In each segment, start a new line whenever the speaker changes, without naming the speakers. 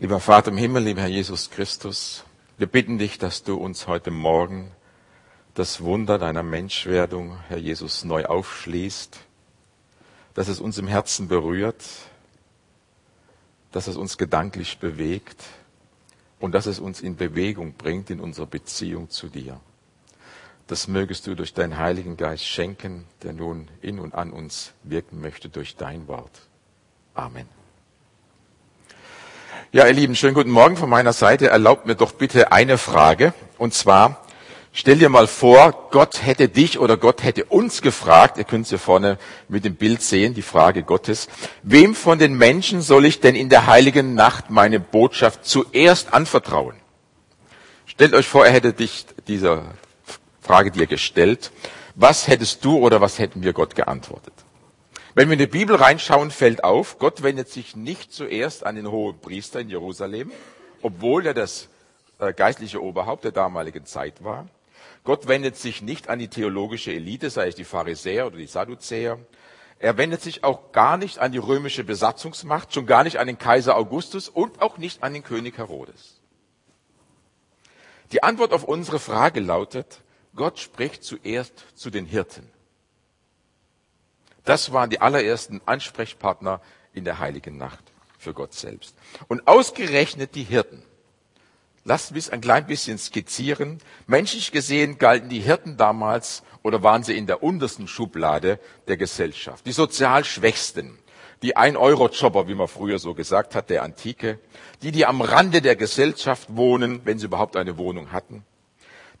Lieber Vater im Himmel, lieber Herr Jesus Christus, wir bitten dich, dass du uns heute Morgen das Wunder deiner Menschwerdung, Herr Jesus, neu aufschließt, dass es uns im Herzen berührt, dass es uns gedanklich bewegt und dass es uns in Bewegung bringt in unserer Beziehung zu dir. Das mögest du durch deinen Heiligen Geist schenken, der nun in und an uns wirken möchte durch dein Wort. Amen. Ja, ihr Lieben, schönen guten Morgen von meiner Seite. Erlaubt mir doch bitte eine Frage. Und zwar, stell dir mal vor, Gott hätte dich oder Gott hätte uns gefragt, ihr könnt es hier vorne mit dem Bild sehen, die Frage Gottes, wem von den Menschen soll ich denn in der heiligen Nacht meine Botschaft zuerst anvertrauen? Stellt euch vor, er hätte dich dieser Frage dir gestellt. Was hättest du oder was hätten wir Gott geantwortet? Wenn wir in die Bibel reinschauen, fällt auf, Gott wendet sich nicht zuerst an den hohen Priester in Jerusalem, obwohl er das äh, geistliche Oberhaupt der damaligen Zeit war. Gott wendet sich nicht an die theologische Elite, sei es die Pharisäer oder die Sadduzäer. Er wendet sich auch gar nicht an die römische Besatzungsmacht, schon gar nicht an den Kaiser Augustus und auch nicht an den König Herodes. Die Antwort auf unsere Frage lautet, Gott spricht zuerst zu den Hirten. Das waren die allerersten Ansprechpartner in der heiligen Nacht für Gott selbst. Und ausgerechnet die Hirten. Lasst mich ein klein bisschen skizzieren. Menschlich gesehen galten die Hirten damals oder waren sie in der untersten Schublade der Gesellschaft. Die sozial Schwächsten, die Ein-Euro-Jobber, wie man früher so gesagt hat, der Antike, die, die am Rande der Gesellschaft wohnen, wenn sie überhaupt eine Wohnung hatten,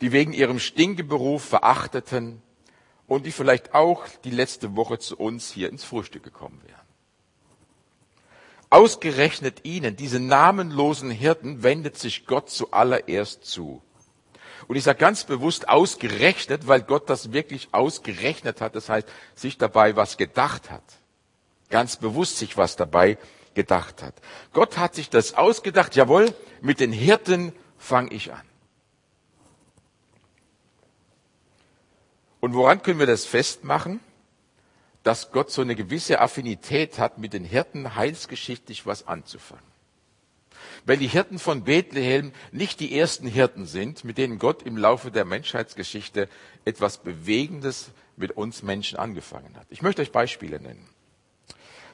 die wegen ihrem Stinkeberuf verachteten, und die vielleicht auch die letzte Woche zu uns hier ins Frühstück gekommen wären. Ausgerechnet ihnen, diese namenlosen Hirten, wendet sich Gott zuallererst zu. Und ich sage ganz bewusst ausgerechnet, weil Gott das wirklich ausgerechnet hat, das heißt, sich dabei was gedacht hat. Ganz bewusst sich was dabei gedacht hat. Gott hat sich das ausgedacht, jawohl, mit den Hirten fange ich an. Und woran können wir das festmachen? Dass Gott so eine gewisse Affinität hat, mit den Hirten heilsgeschichtlich was anzufangen. Weil die Hirten von Bethlehem nicht die ersten Hirten sind, mit denen Gott im Laufe der Menschheitsgeschichte etwas Bewegendes mit uns Menschen angefangen hat. Ich möchte euch Beispiele nennen.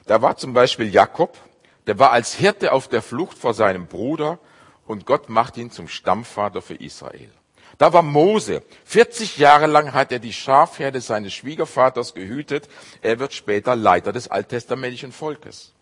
Da war zum Beispiel Jakob, der war als Hirte auf der Flucht vor seinem Bruder und Gott macht ihn zum Stammvater für Israel. Da war Mose. 40 Jahre lang hat er die Schafherde seines Schwiegervaters gehütet. Er wird später Leiter des alttestamentlichen Volkes.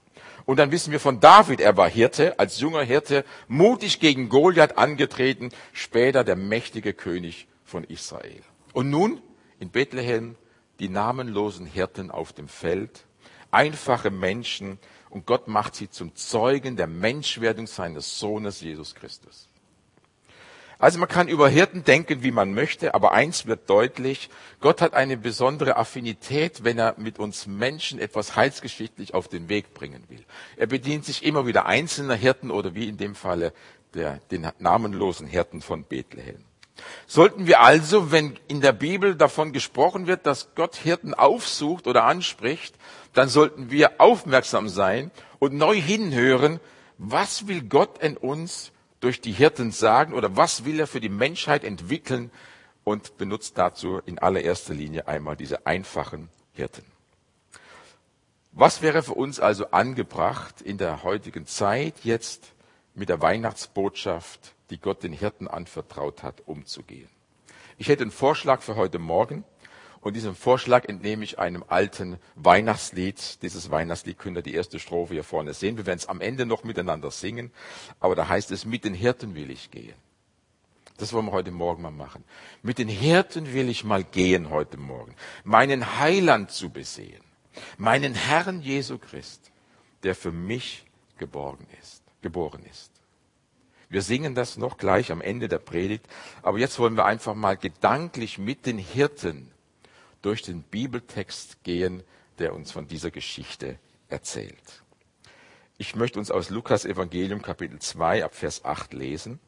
Und dann wissen wir von David, er war Hirte, als junger Hirte, mutig gegen Goliath angetreten, später der mächtige König von Israel. Und nun in Bethlehem die namenlosen Hirten auf dem Feld, einfache Menschen, und Gott macht sie zum Zeugen der Menschwerdung seines Sohnes Jesus Christus. Also man kann über Hirten denken, wie man möchte, aber eins wird deutlich, Gott hat eine besondere Affinität, wenn er mit uns Menschen etwas heilsgeschichtlich auf den Weg bringen will. Er bedient sich immer wieder einzelner Hirten oder wie in dem Falle der, den namenlosen Hirten von Bethlehem. Sollten wir also, wenn in der Bibel davon gesprochen wird, dass Gott Hirten aufsucht oder anspricht, dann sollten wir aufmerksam sein und neu hinhören, was will Gott in uns durch die Hirten sagen oder was will er für die Menschheit entwickeln und benutzt dazu in allererster Linie einmal diese einfachen Hirten. Was wäre für uns also angebracht in der heutigen Zeit jetzt mit der Weihnachtsbotschaft, die Gott den Hirten anvertraut hat, umzugehen? Ich hätte einen Vorschlag für heute Morgen. Und diesem Vorschlag entnehme ich einem alten Weihnachtslied. Dieses Weihnachtslied könnt ihr die erste Strophe hier vorne sehen. Wir werden es am Ende noch miteinander singen. Aber da heißt es, mit den Hirten will ich gehen. Das wollen wir heute Morgen mal machen. Mit den Hirten will ich mal gehen heute Morgen. Meinen Heiland zu besehen. Meinen Herrn Jesu Christ, der für mich geborgen ist, geboren ist. Wir singen das noch gleich am Ende der Predigt. Aber jetzt wollen wir einfach mal gedanklich mit den Hirten durch den Bibeltext gehen, der uns von dieser Geschichte erzählt. Ich möchte uns aus Lukas Evangelium Kapitel 2 ab Vers 8 lesen.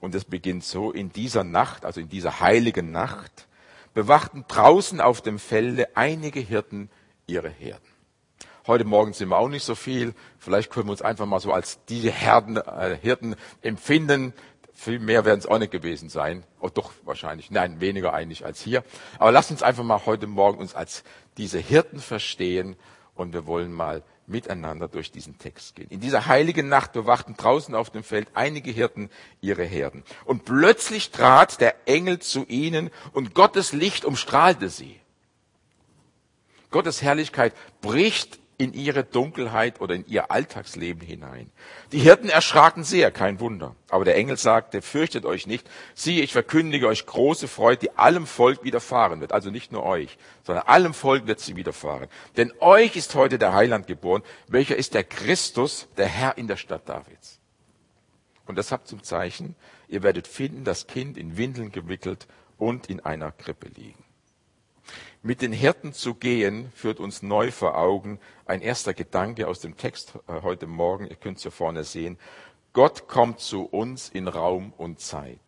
Und es beginnt so, in dieser Nacht, also in dieser heiligen Nacht, bewachten draußen auf dem Felde einige Hirten ihre Herden. Heute Morgen sind wir auch nicht so viel. Vielleicht können wir uns einfach mal so als diese Herden, äh, Hirten empfinden. Viel mehr werden es auch nicht gewesen sein. Oh, doch, wahrscheinlich. Nein, weniger eigentlich als hier. Aber lasst uns einfach mal heute Morgen uns als diese Hirten verstehen und wir wollen mal miteinander durch diesen Text gehen. In dieser heiligen Nacht bewachten draußen auf dem Feld einige Hirten ihre Herden. Und plötzlich trat der Engel zu ihnen und Gottes Licht umstrahlte sie. Gottes Herrlichkeit bricht in ihre Dunkelheit oder in ihr Alltagsleben hinein. Die Hirten erschraken sehr, kein Wunder. Aber der Engel sagte, fürchtet euch nicht. Siehe, ich verkündige euch große Freude, die allem Volk widerfahren wird. Also nicht nur euch, sondern allem Volk wird sie widerfahren. Denn euch ist heute der Heiland geboren, welcher ist der Christus, der Herr in der Stadt Davids. Und das habt zum Zeichen, ihr werdet finden, das Kind in Windeln gewickelt und in einer Krippe liegen. Mit den Hirten zu gehen führt uns neu vor Augen ein erster Gedanke aus dem Text äh, heute Morgen. Ihr könnt es hier vorne sehen. Gott kommt zu uns in Raum und Zeit.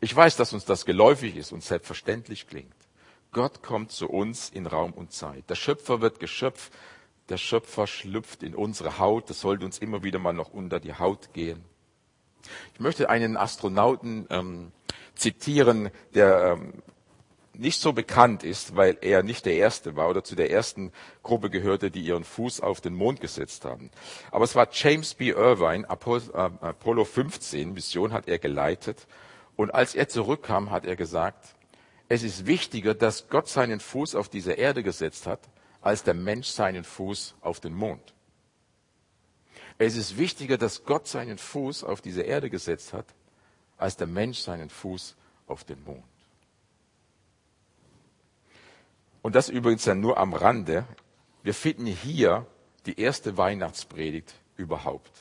Ich weiß, dass uns das geläufig ist und selbstverständlich klingt. Gott kommt zu uns in Raum und Zeit. Der Schöpfer wird Geschöpf. Der Schöpfer schlüpft in unsere Haut. Das sollte uns immer wieder mal noch unter die Haut gehen. Ich möchte einen Astronauten ähm, zitieren, der ähm, nicht so bekannt ist, weil er nicht der Erste war oder zu der ersten Gruppe gehörte, die ihren Fuß auf den Mond gesetzt haben. Aber es war James B. Irvine, äh, Apollo 15 Mission hat er geleitet. Und als er zurückkam, hat er gesagt, es ist wichtiger, dass Gott seinen Fuß auf diese Erde gesetzt hat, als der Mensch seinen Fuß auf den Mond. Es ist wichtiger, dass Gott seinen Fuß auf diese Erde gesetzt hat, als der Mensch seinen Fuß auf den Mond. Und das übrigens dann nur am Rande. Wir finden hier die erste Weihnachtspredigt überhaupt.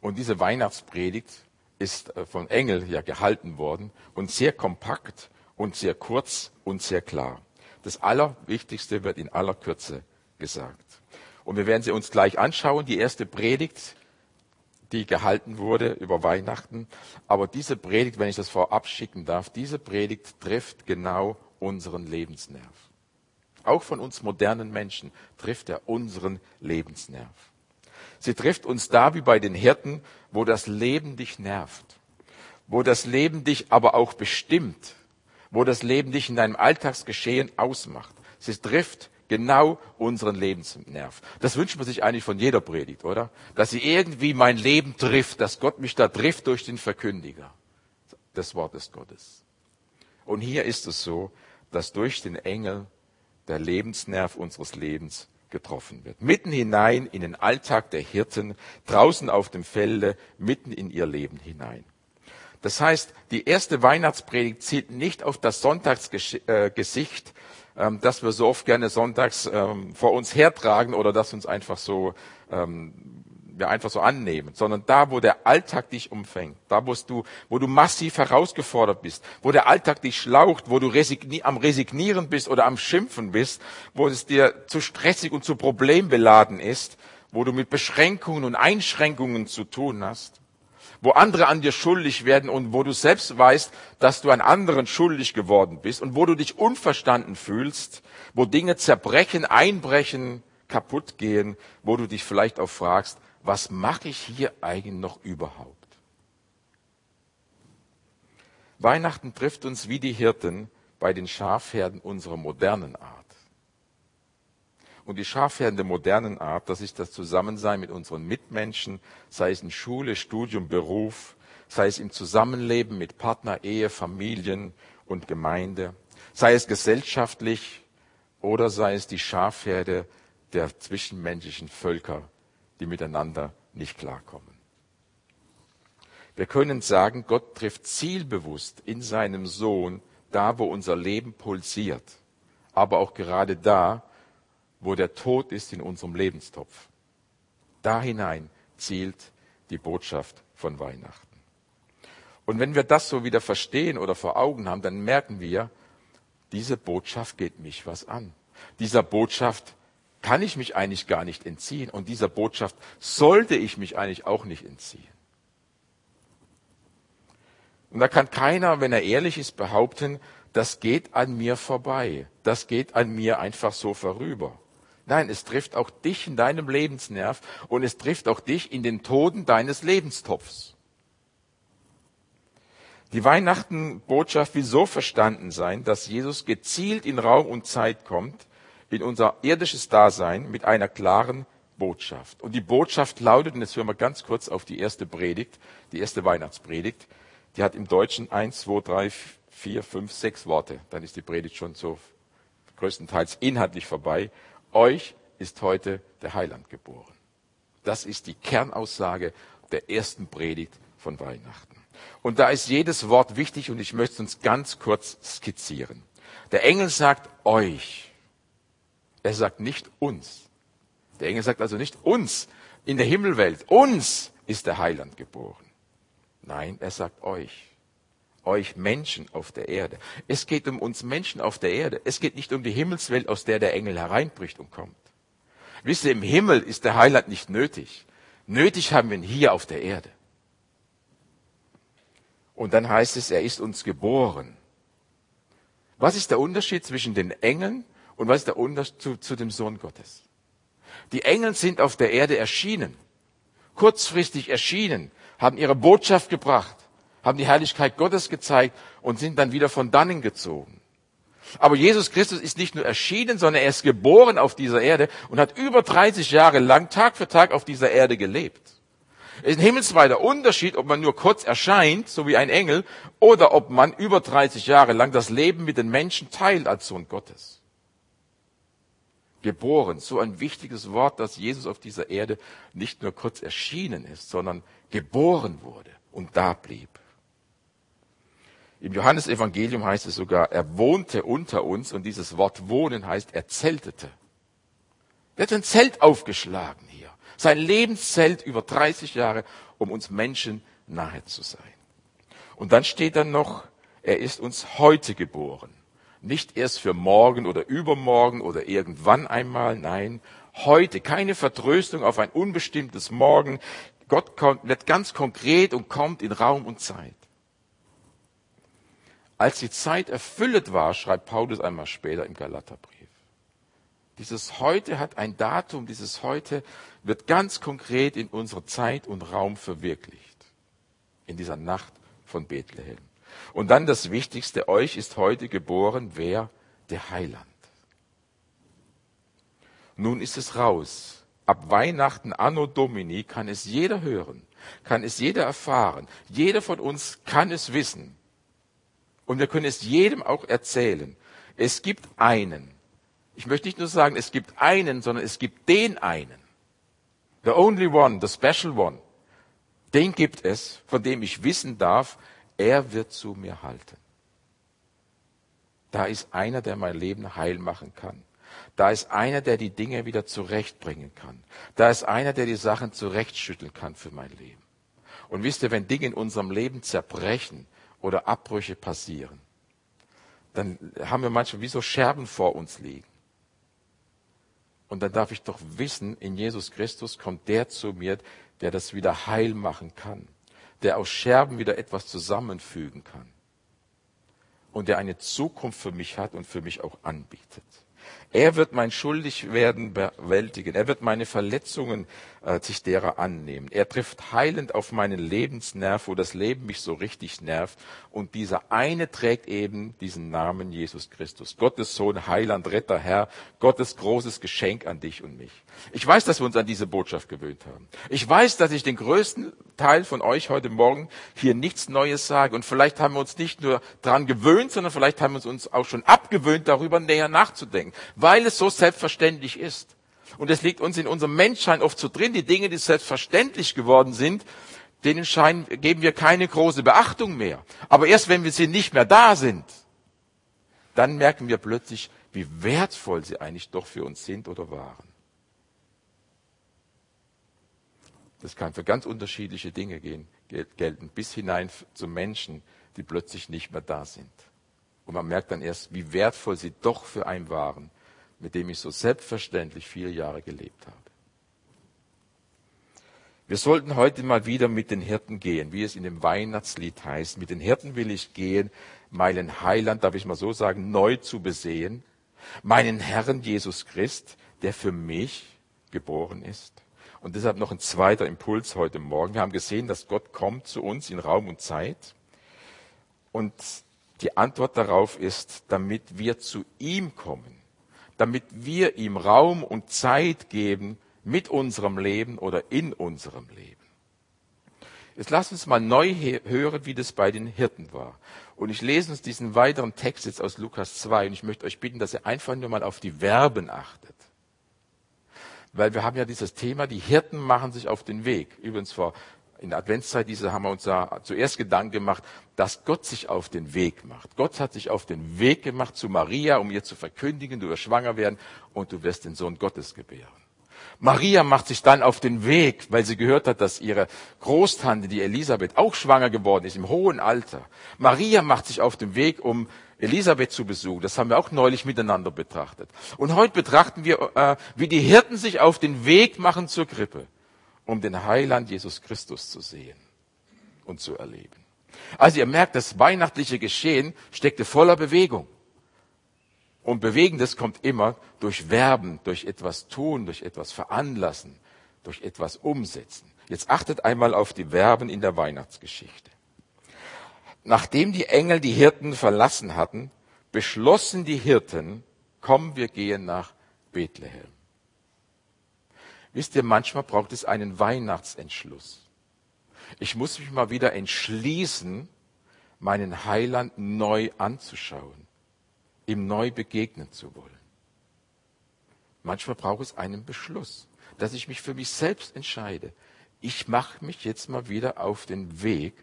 Und diese Weihnachtspredigt ist äh, von Engel ja gehalten worden und sehr kompakt und sehr kurz und sehr klar. Das Allerwichtigste wird in aller Kürze gesagt. Und wir werden sie uns gleich anschauen. Die erste Predigt, die gehalten wurde über Weihnachten. Aber diese Predigt, wenn ich das vorab schicken darf, diese Predigt trifft genau unseren Lebensnerv. Auch von uns modernen Menschen trifft er unseren Lebensnerv. Sie trifft uns da wie bei den Hirten, wo das Leben dich nervt, wo das Leben dich aber auch bestimmt, wo das Leben dich in deinem Alltagsgeschehen ausmacht. Sie trifft genau unseren Lebensnerv. Das wünscht man sich eigentlich von jeder Predigt, oder? Dass sie irgendwie mein Leben trifft, dass Gott mich da trifft durch den Verkündiger des Wortes Gottes. Und hier ist es so, dass durch den Engel der Lebensnerv unseres Lebens getroffen wird. Mitten hinein in den Alltag der Hirten, draußen auf dem Felde, mitten in ihr Leben hinein. Das heißt, die erste Weihnachtspredigt zielt nicht auf das Sonntagsgesicht, ähm, das wir so oft gerne sonntags ähm, vor uns hertragen oder das uns einfach so ähm, wir einfach so annehmen, sondern da, wo der Alltag dich umfängt, da, wo du, wo du massiv herausgefordert bist, wo der Alltag dich schlaucht, wo du resigni am Resignieren bist oder am Schimpfen bist, wo es dir zu stressig und zu problembeladen ist, wo du mit Beschränkungen und Einschränkungen zu tun hast, wo andere an dir schuldig werden und wo du selbst weißt, dass du an anderen schuldig geworden bist und wo du dich unverstanden fühlst, wo Dinge zerbrechen, einbrechen, kaputt gehen, wo du dich vielleicht auch fragst, was mache ich hier eigentlich noch überhaupt? Weihnachten trifft uns wie die Hirten bei den Schafherden unserer modernen Art. Und die Schafherden der modernen Art, das ist das Zusammensein mit unseren Mitmenschen, sei es in Schule, Studium, Beruf, sei es im Zusammenleben mit Partner, Ehe, Familien und Gemeinde, sei es gesellschaftlich oder sei es die Schafherde der zwischenmenschlichen Völker die miteinander nicht klarkommen. Wir können sagen, Gott trifft zielbewusst in seinem Sohn da, wo unser Leben pulsiert, aber auch gerade da, wo der Tod ist in unserem Lebenstopf. Da hinein zielt die Botschaft von Weihnachten. Und wenn wir das so wieder verstehen oder vor Augen haben, dann merken wir, diese Botschaft geht mich was an. Dieser Botschaft kann ich mich eigentlich gar nicht entziehen. Und dieser Botschaft sollte ich mich eigentlich auch nicht entziehen. Und da kann keiner, wenn er ehrlich ist, behaupten, das geht an mir vorbei. Das geht an mir einfach so vorüber. Nein, es trifft auch dich in deinem Lebensnerv und es trifft auch dich in den Toden deines Lebenstopfs. Die Weihnachtenbotschaft will so verstanden sein, dass Jesus gezielt in Raum und Zeit kommt, in unser irdisches Dasein mit einer klaren Botschaft. Und die Botschaft lautet, und jetzt hören wir ganz kurz auf die erste Predigt, die erste Weihnachtspredigt, die hat im Deutschen eins, zwei, drei, vier, fünf, sechs Worte. Dann ist die Predigt schon so größtenteils inhaltlich vorbei. Euch ist heute der Heiland geboren. Das ist die Kernaussage der ersten Predigt von Weihnachten. Und da ist jedes Wort wichtig und ich möchte es uns ganz kurz skizzieren. Der Engel sagt euch. Er sagt nicht uns. Der Engel sagt also nicht uns in der Himmelwelt. Uns ist der Heiland geboren. Nein, er sagt euch. Euch Menschen auf der Erde. Es geht um uns Menschen auf der Erde. Es geht nicht um die Himmelswelt, aus der der Engel hereinbricht und kommt. Wisst ihr, im Himmel ist der Heiland nicht nötig. Nötig haben wir ihn hier auf der Erde. Und dann heißt es, er ist uns geboren. Was ist der Unterschied zwischen den Engeln und was ist der Unterschied zu, zu dem Sohn Gottes? Die Engel sind auf der Erde erschienen, kurzfristig erschienen, haben ihre Botschaft gebracht, haben die Herrlichkeit Gottes gezeigt und sind dann wieder von dannen gezogen. Aber Jesus Christus ist nicht nur erschienen, sondern er ist geboren auf dieser Erde und hat über 30 Jahre lang Tag für Tag auf dieser Erde gelebt. Es ist ein himmelsweiter Unterschied, ob man nur kurz erscheint, so wie ein Engel, oder ob man über 30 Jahre lang das Leben mit den Menschen teilt als Sohn Gottes geboren. So ein wichtiges Wort, dass Jesus auf dieser Erde nicht nur kurz erschienen ist, sondern geboren wurde und da blieb. Im Johannesevangelium heißt es sogar, er wohnte unter uns und dieses Wort wohnen heißt, er zeltete. Er hat ein Zelt aufgeschlagen hier. Sein Lebenszelt über 30 Jahre, um uns Menschen nahe zu sein. Und dann steht dann noch, er ist uns heute geboren. Nicht erst für morgen oder übermorgen oder irgendwann einmal, nein, heute. Keine Vertröstung auf ein unbestimmtes Morgen. Gott kommt, wird ganz konkret und kommt in Raum und Zeit. Als die Zeit erfüllt war, schreibt Paulus einmal später im Galaterbrief. Dieses Heute hat ein Datum, dieses Heute wird ganz konkret in unserer Zeit und Raum verwirklicht. In dieser Nacht von Bethlehem. Und dann das Wichtigste, euch ist heute geboren, wer? Der Heiland. Nun ist es raus. Ab Weihnachten, Anno Domini, kann es jeder hören, kann es jeder erfahren. Jeder von uns kann es wissen. Und wir können es jedem auch erzählen. Es gibt einen. Ich möchte nicht nur sagen, es gibt einen, sondern es gibt den einen. The only one, the special one. Den gibt es, von dem ich wissen darf, er wird zu mir halten. Da ist einer, der mein Leben heil machen kann. Da ist einer, der die Dinge wieder zurechtbringen kann. Da ist einer, der die Sachen zurechtschütteln kann für mein Leben. Und wisst ihr, wenn Dinge in unserem Leben zerbrechen oder Abbrüche passieren, dann haben wir manchmal wie so Scherben vor uns liegen. Und dann darf ich doch wissen, in Jesus Christus kommt der zu mir, der das wieder heil machen kann der aus Scherben wieder etwas zusammenfügen kann und der eine Zukunft für mich hat und für mich auch anbietet. Er wird mein Schuldigwerden bewältigen. Er wird meine Verletzungen äh, sich derer annehmen. Er trifft heilend auf meinen Lebensnerv, wo das Leben mich so richtig nervt. Und dieser eine trägt eben diesen Namen Jesus Christus. Gottes Sohn, Heiland, Retter, Herr. Gottes großes Geschenk an dich und mich. Ich weiß, dass wir uns an diese Botschaft gewöhnt haben. Ich weiß, dass ich den größten Teil von euch heute Morgen hier nichts Neues sage. Und vielleicht haben wir uns nicht nur dran gewöhnt, sondern vielleicht haben wir uns auch schon abgewöhnt, darüber näher nachzudenken weil es so selbstverständlich ist. Und es liegt uns in unserem Menschsein oft so drin, die Dinge, die selbstverständlich geworden sind, denen scheinen, geben wir keine große Beachtung mehr. Aber erst wenn wir sie nicht mehr da sind, dann merken wir plötzlich, wie wertvoll sie eigentlich doch für uns sind oder waren. Das kann für ganz unterschiedliche Dinge gehen, gelten, bis hinein zu Menschen, die plötzlich nicht mehr da sind. Und man merkt dann erst, wie wertvoll sie doch für einen waren mit dem ich so selbstverständlich viele Jahre gelebt habe. Wir sollten heute mal wieder mit den Hirten gehen, wie es in dem Weihnachtslied heißt. Mit den Hirten will ich gehen, meinen Heiland, darf ich mal so sagen, neu zu besehen, meinen Herrn Jesus Christ, der für mich geboren ist. Und deshalb noch ein zweiter Impuls heute Morgen. Wir haben gesehen, dass Gott kommt zu uns in Raum und Zeit. Und die Antwort darauf ist, damit wir zu ihm kommen, damit wir ihm Raum und Zeit geben mit unserem Leben oder in unserem Leben. Jetzt lasst uns mal neu hören, wie das bei den Hirten war. Und ich lese uns diesen weiteren Text jetzt aus Lukas 2 und ich möchte euch bitten, dass ihr einfach nur mal auf die Verben achtet. Weil wir haben ja dieses Thema, die Hirten machen sich auf den Weg. Übrigens vor in der Adventszeit diese haben wir uns da zuerst Gedanken gemacht, dass Gott sich auf den Weg macht. Gott hat sich auf den Weg gemacht zu Maria, um ihr zu verkündigen, du wirst schwanger werden und du wirst den Sohn Gottes gebären. Maria macht sich dann auf den Weg, weil sie gehört hat, dass ihre Großtante, die Elisabeth, auch schwanger geworden ist im hohen Alter. Maria macht sich auf den Weg, um Elisabeth zu besuchen. Das haben wir auch neulich miteinander betrachtet. Und heute betrachten wir, äh, wie die Hirten sich auf den Weg machen zur Krippe um den Heiland Jesus Christus zu sehen und zu erleben. Also ihr merkt, das weihnachtliche Geschehen steckte voller Bewegung. Und Bewegendes kommt immer durch Werben, durch etwas tun, durch etwas veranlassen, durch etwas umsetzen. Jetzt achtet einmal auf die Verben in der Weihnachtsgeschichte. Nachdem die Engel die Hirten verlassen hatten, beschlossen die Hirten, komm, wir gehen nach Bethlehem. Wisst ihr, manchmal braucht es einen Weihnachtsentschluss. Ich muss mich mal wieder entschließen, meinen Heiland neu anzuschauen, ihm neu begegnen zu wollen. Manchmal braucht es einen Beschluss, dass ich mich für mich selbst entscheide. Ich mache mich jetzt mal wieder auf den Weg,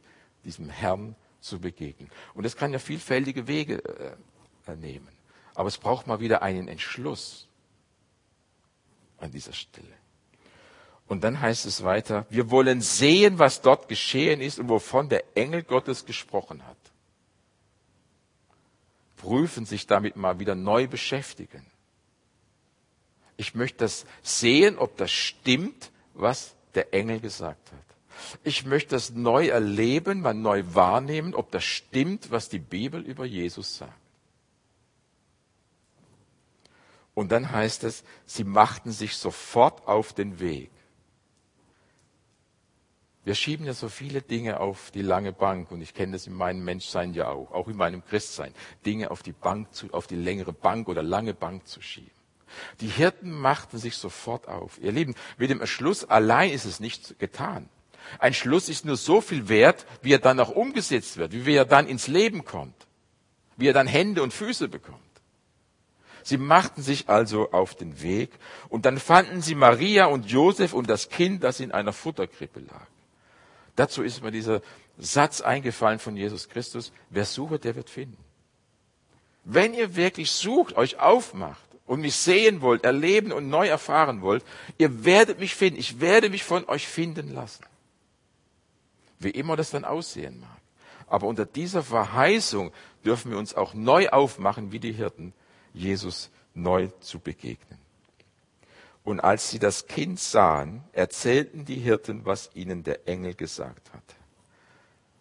diesem Herrn zu begegnen. Und das kann ja vielfältige Wege äh, nehmen. Aber es braucht mal wieder einen Entschluss an dieser Stelle. Und dann heißt es weiter, wir wollen sehen, was dort geschehen ist und wovon der Engel Gottes gesprochen hat. Prüfen, sich damit mal wieder neu beschäftigen. Ich möchte das sehen, ob das stimmt, was der Engel gesagt hat. Ich möchte das neu erleben, mal neu wahrnehmen, ob das stimmt, was die Bibel über Jesus sagt. Und dann heißt es, sie machten sich sofort auf den Weg. Wir schieben ja so viele Dinge auf die lange Bank und ich kenne das in meinem Menschsein ja auch, auch in meinem Christsein, Dinge auf die Bank zu, auf die längere Bank oder lange Bank zu schieben. Die Hirten machten sich sofort auf. Ihr Lieben, mit dem Entschluss allein ist es nicht getan. Ein Schluss ist nur so viel wert, wie er dann auch umgesetzt wird, wie er dann ins Leben kommt, wie er dann Hände und Füße bekommt. Sie machten sich also auf den Weg und dann fanden sie Maria und Josef und das Kind, das in einer Futterkrippe lag. Dazu ist mir dieser Satz eingefallen von Jesus Christus, wer sucht, der wird finden. Wenn ihr wirklich sucht, euch aufmacht und mich sehen wollt, erleben und neu erfahren wollt, ihr werdet mich finden. Ich werde mich von euch finden lassen. Wie immer das dann aussehen mag. Aber unter dieser Verheißung dürfen wir uns auch neu aufmachen, wie die Hirten, Jesus neu zu begegnen. Und als sie das Kind sahen, erzählten die Hirten, was ihnen der Engel gesagt hatte.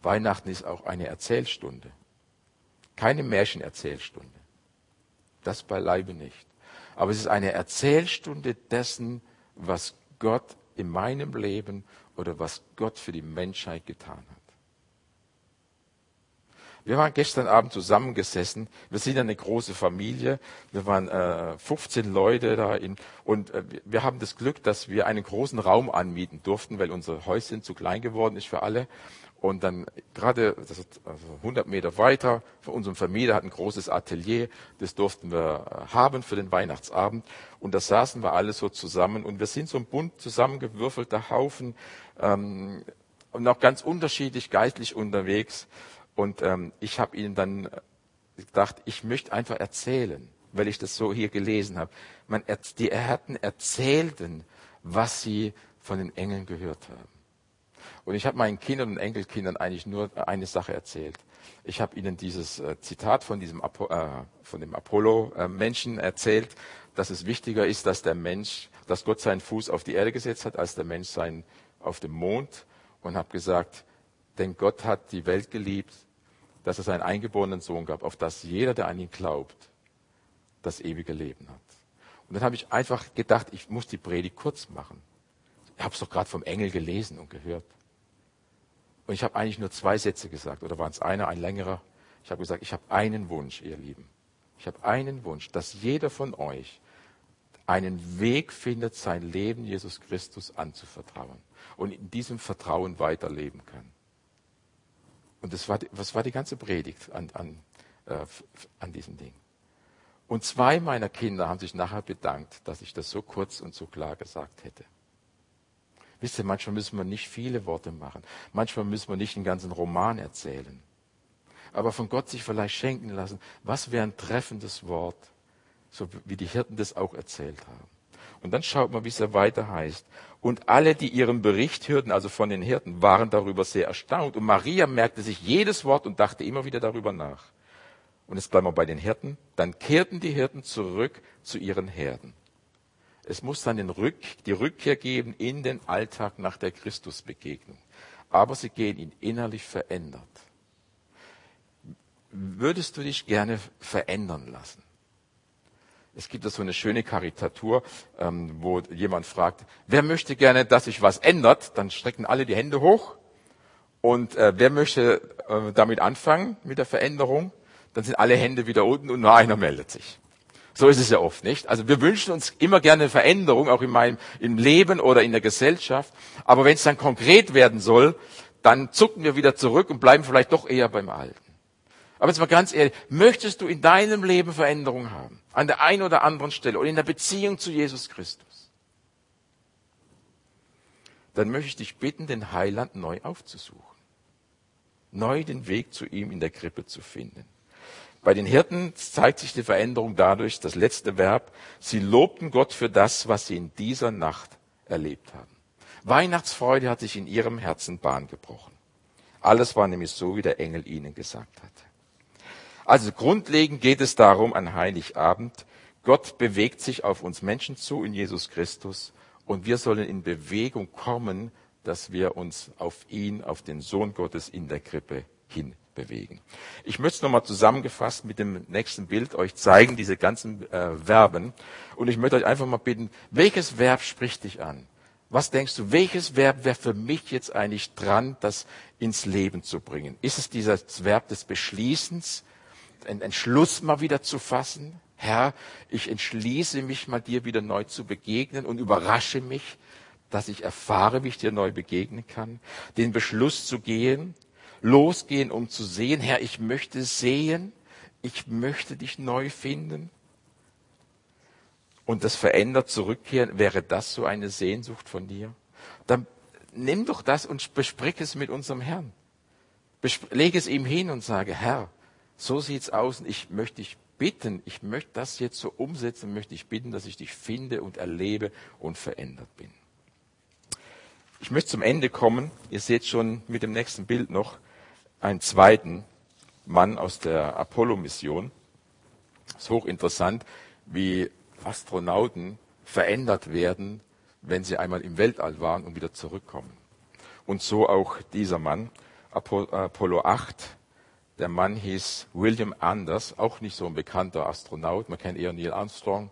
Weihnachten ist auch eine Erzählstunde. Keine Märchenerzählstunde. Das beileibe nicht. Aber es ist eine Erzählstunde dessen, was Gott in meinem Leben oder was Gott für die Menschheit getan hat. Wir waren gestern Abend zusammengesessen. Wir sind eine große Familie. Wir waren äh, 15 Leute da in, und äh, wir haben das Glück, dass wir einen großen Raum anmieten durften, weil unser Häuschen zu klein geworden ist für alle. Und dann gerade also 100 Meter weiter von unserem Vermieter hat ein großes Atelier. Das durften wir äh, haben für den Weihnachtsabend. Und da saßen wir alle so zusammen. Und wir sind so ein bunt zusammengewürfelter Haufen ähm, und auch ganz unterschiedlich geistlich unterwegs. Und ähm, ich habe ihnen dann gedacht, ich möchte einfach erzählen, weil ich das so hier gelesen habe. Die Erhärten erzählten, was sie von den Engeln gehört haben. Und ich habe meinen Kindern und Enkelkindern eigentlich nur eine Sache erzählt. Ich habe ihnen dieses äh, Zitat von diesem Apo, äh, von dem Apollo-Menschen äh, erzählt, dass es wichtiger ist, dass der Mensch, dass Gott seinen Fuß auf die Erde gesetzt hat, als der Mensch seinen auf dem Mond. Und habe gesagt, denn Gott hat die Welt geliebt, dass es einen eingeborenen Sohn gab, auf das jeder, der an ihn glaubt, das ewige Leben hat. Und dann habe ich einfach gedacht, ich muss die Predigt kurz machen. Ich habe es doch gerade vom Engel gelesen und gehört. Und ich habe eigentlich nur zwei Sätze gesagt, oder waren es einer, ein längerer? Ich habe gesagt, ich habe einen Wunsch, ihr Lieben. Ich habe einen Wunsch, dass jeder von euch einen Weg findet, sein Leben Jesus Christus anzuvertrauen und in diesem Vertrauen weiterleben kann. Und das war, was war die ganze Predigt an, an, äh, an diesem Ding. Und zwei meiner Kinder haben sich nachher bedankt, dass ich das so kurz und so klar gesagt hätte. Wisst ihr, manchmal müssen wir nicht viele Worte machen. Manchmal müssen wir nicht einen ganzen Roman erzählen. Aber von Gott sich vielleicht schenken lassen, was wäre ein treffendes Wort, so wie die Hirten das auch erzählt haben. Und dann schaut man, wie es ja weiter heißt. Und alle, die ihren Bericht hörten, also von den Hirten, waren darüber sehr erstaunt. Und Maria merkte sich jedes Wort und dachte immer wieder darüber nach. Und jetzt bleiben wir bei den Hirten. Dann kehrten die Hirten zurück zu ihren Herden. Es muss dann den Rück, die Rückkehr geben in den Alltag nach der Christusbegegnung. Aber sie gehen ihn innerlich verändert. Würdest du dich gerne verändern lassen? Es gibt da so eine schöne Karikatur, ähm, wo jemand fragt, wer möchte gerne, dass sich was ändert? Dann strecken alle die Hände hoch. Und äh, wer möchte äh, damit anfangen, mit der Veränderung? Dann sind alle Hände wieder unten und nur einer meldet sich. So ist es ja oft, nicht? Also wir wünschen uns immer gerne Veränderung, auch in meinem im Leben oder in der Gesellschaft. Aber wenn es dann konkret werden soll, dann zucken wir wieder zurück und bleiben vielleicht doch eher beim Alten. Aber jetzt mal ganz ehrlich, möchtest du in deinem Leben Veränderung haben? An der einen oder anderen Stelle oder in der Beziehung zu Jesus Christus? Dann möchte ich dich bitten, den Heiland neu aufzusuchen. Neu den Weg zu ihm in der Krippe zu finden. Bei den Hirten zeigt sich die Veränderung dadurch, das letzte Verb, sie lobten Gott für das, was sie in dieser Nacht erlebt haben. Weihnachtsfreude hat sich in ihrem Herzen Bahn gebrochen. Alles war nämlich so, wie der Engel ihnen gesagt hatte. Also grundlegend geht es darum an Heiligabend, Gott bewegt sich auf uns Menschen zu in Jesus Christus und wir sollen in Bewegung kommen, dass wir uns auf ihn, auf den Sohn Gottes in der Krippe hin bewegen. Ich möchte es nochmal zusammengefasst mit dem nächsten Bild euch zeigen, diese ganzen äh, Verben. Und ich möchte euch einfach mal bitten, welches Verb spricht dich an? Was denkst du, welches Verb wäre für mich jetzt eigentlich dran, das ins Leben zu bringen? Ist es dieses Verb des Beschließens, einen Entschluss mal wieder zu fassen? Herr, ich entschließe mich mal dir wieder neu zu begegnen und überrasche mich, dass ich erfahre, wie ich dir neu begegnen kann. Den Beschluss zu gehen, losgehen, um zu sehen, Herr, ich möchte sehen, ich möchte dich neu finden. Und das verändert zurückkehren, wäre das so eine Sehnsucht von dir? Dann nimm doch das und besprich es mit unserem Herrn. Leg es ihm hin und sage, Herr, so sieht's aus und ich möchte dich bitten, ich möchte das jetzt so umsetzen, möchte ich bitten, dass ich dich finde und erlebe und verändert bin. Ich möchte zum Ende kommen. Ihr seht schon mit dem nächsten Bild noch einen zweiten Mann aus der Apollo-Mission. Ist hochinteressant, wie Astronauten verändert werden, wenn sie einmal im Weltall waren und wieder zurückkommen. Und so auch dieser Mann, Apollo 8. Der Mann hieß William Anders, auch nicht so ein bekannter Astronaut. Man kennt eher Neil Armstrong.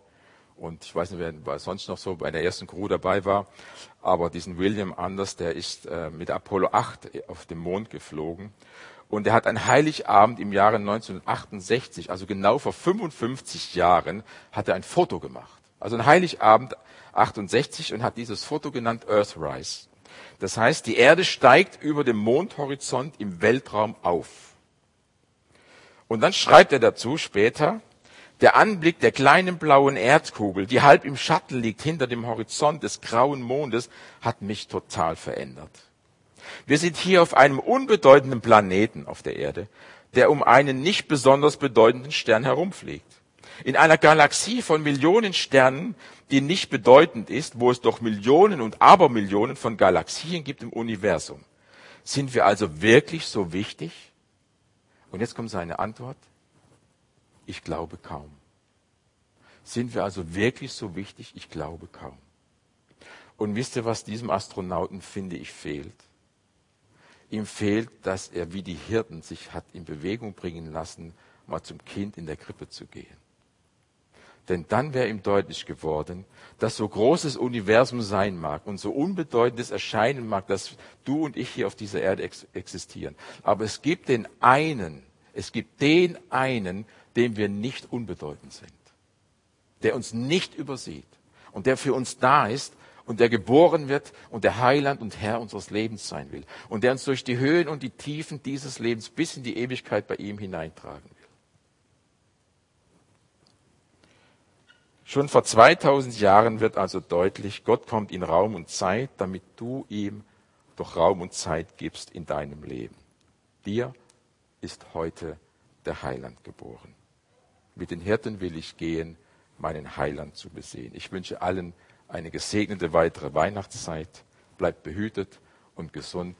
Und ich weiß nicht, wer sonst noch so bei der ersten Crew dabei war. Aber diesen William Anders, der ist äh, mit Apollo 8 auf dem Mond geflogen. Und er hat ein Heiligabend im Jahre 1968, also genau vor 55 Jahren, hat er ein Foto gemacht. Also ein Heiligabend 68 und hat dieses Foto genannt Earthrise. Das heißt, die Erde steigt über dem Mondhorizont im Weltraum auf. Und dann schreibt er dazu später, der Anblick der kleinen blauen Erdkugel, die halb im Schatten liegt hinter dem Horizont des grauen Mondes, hat mich total verändert. Wir sind hier auf einem unbedeutenden Planeten auf der Erde, der um einen nicht besonders bedeutenden Stern herumfliegt. In einer Galaxie von Millionen Sternen, die nicht bedeutend ist, wo es doch Millionen und Abermillionen von Galaxien gibt im Universum. Sind wir also wirklich so wichtig? Und jetzt kommt seine Antwort. Ich glaube kaum. Sind wir also wirklich so wichtig? Ich glaube kaum. Und wisst ihr, was diesem Astronauten, finde ich, fehlt? Ihm fehlt, dass er wie die Hirten sich hat in Bewegung bringen lassen, mal zum Kind in der Krippe zu gehen. Denn dann wäre ihm deutlich geworden, dass so großes Universum sein mag und so unbedeutendes erscheinen mag, dass du und ich hier auf dieser Erde ex existieren. Aber es gibt den einen, es gibt den einen, dem wir nicht unbedeutend sind, der uns nicht übersieht und der für uns da ist und der geboren wird und der Heiland und Herr unseres Lebens sein will und der uns durch die Höhen und die Tiefen dieses Lebens bis in die Ewigkeit bei ihm hineintragen will. Schon vor 2000 Jahren wird also deutlich, Gott kommt in Raum und Zeit, damit du ihm doch Raum und Zeit gibst in deinem Leben. Dir ist heute der Heiland geboren. Mit den Hirten will ich gehen, meinen Heiland zu besehen. Ich wünsche allen eine gesegnete weitere Weihnachtszeit. Bleibt behütet und gesund.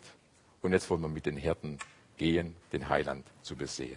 Und jetzt wollen wir mit den Hirten gehen, den Heiland zu besehen.